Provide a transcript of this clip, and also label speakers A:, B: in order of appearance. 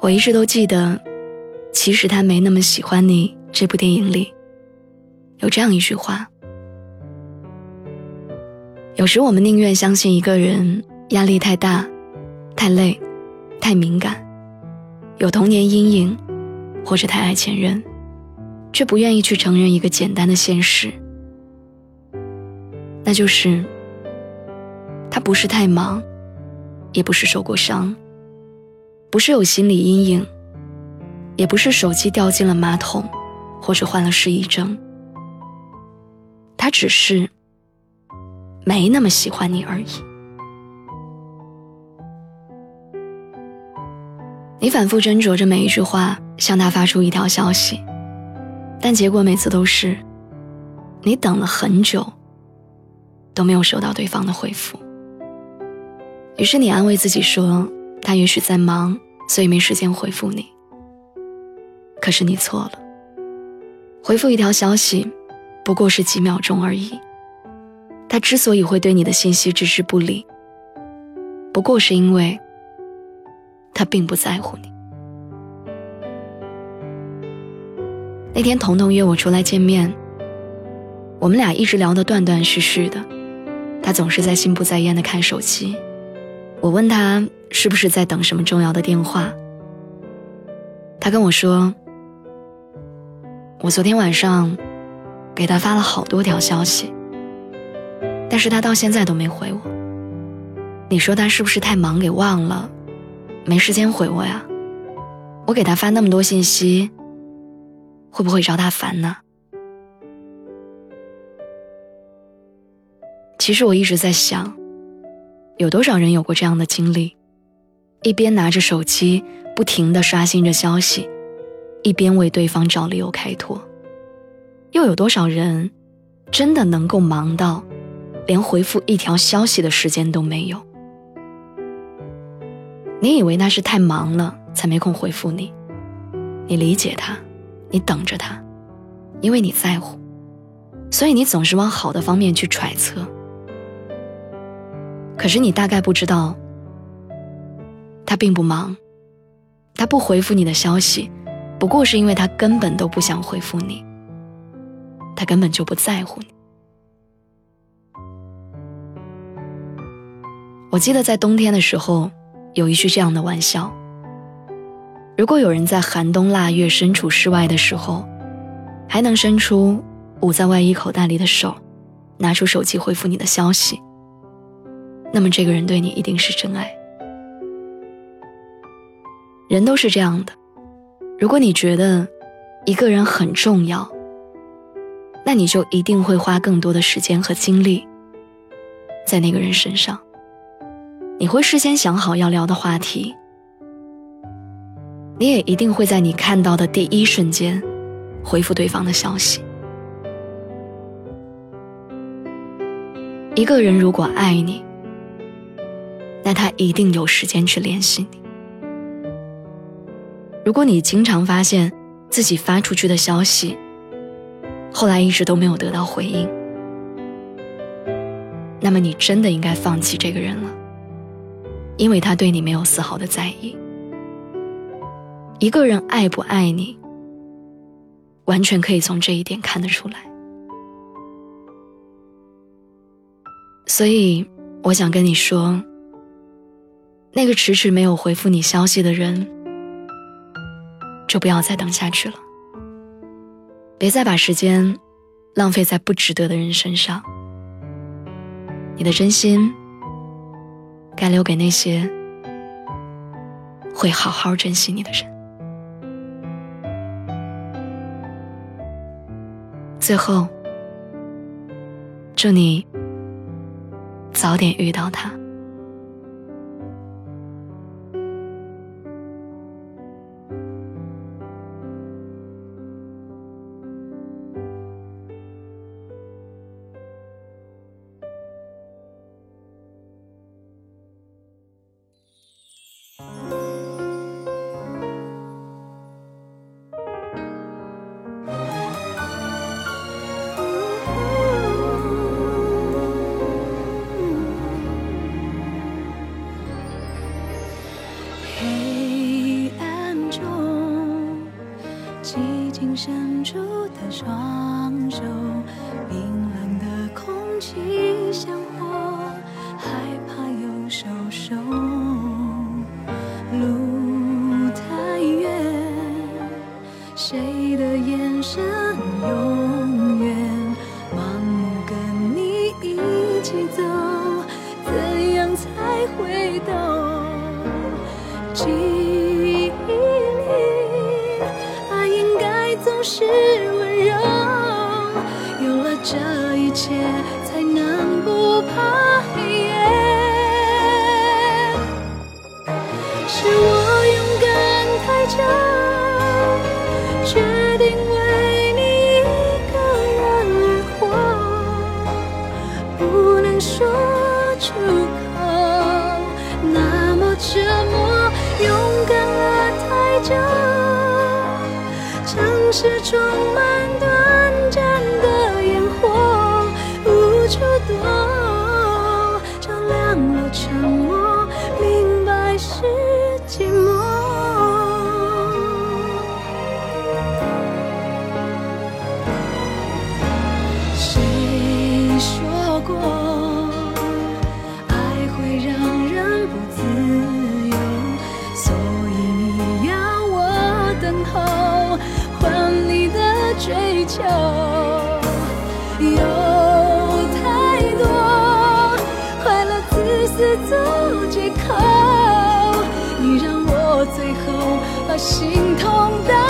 A: 我一直都记得，其实他没那么喜欢你。这部电影里有这样一句话：有时我们宁愿相信一个人压力太大、太累、太敏感，有童年阴影，或者太爱前任，却不愿意去承认一个简单的现实，那就是他不是太忙，也不是受过伤。不是有心理阴影，也不是手机掉进了马桶，或者患了失忆症。他只是没那么喜欢你而已。你反复斟酌着每一句话，向他发出一条消息，但结果每次都是你等了很久都没有收到对方的回复。于是你安慰自己说。他也许在忙，所以没时间回复你。可是你错了，回复一条消息，不过是几秒钟而已。他之所以会对你的信息置之不理，不过是因为他并不在乎你。那天彤彤约我出来见面，我们俩一直聊得断断续续的，他总是在心不在焉的看手机。我问他。是不是在等什么重要的电话？他跟我说，我昨天晚上给他发了好多条消息，但是他到现在都没回我。你说他是不是太忙给忘了，没时间回我呀？我给他发那么多信息，会不会招他烦呢？其实我一直在想，有多少人有过这样的经历？一边拿着手机不停地刷新着消息，一边为对方找理由开脱。又有多少人真的能够忙到连回复一条消息的时间都没有？你以为那是太忙了才没空回复你？你理解他，你等着他，因为你在乎，所以你总是往好的方面去揣测。可是你大概不知道。他并不忙，他不回复你的消息，不过是因为他根本都不想回复你，他根本就不在乎你。我记得在冬天的时候，有一句这样的玩笑：如果有人在寒冬腊月身处室外的时候，还能伸出捂在外衣口袋里的手，拿出手机回复你的消息，那么这个人对你一定是真爱。人都是这样的，如果你觉得一个人很重要，那你就一定会花更多的时间和精力在那个人身上。你会事先想好要聊的话题，你也一定会在你看到的第一瞬间回复对方的消息。一个人如果爱你，那他一定有时间去联系你。如果你经常发现自己发出去的消息，后来一直都没有得到回应，那么你真的应该放弃这个人了，因为他对你没有丝毫的在意。一个人爱不爱你，完全可以从这一点看得出来。所以，我想跟你说，那个迟迟没有回复你消息的人。就不要再等下去了。别再把时间浪费在不值得的人身上。你的真心该留给那些会好好珍惜你的人。最后祝你早点遇到他。
B: 紧伸出的双手，冰冷的空气像火。是温柔。有了这一切心痛的。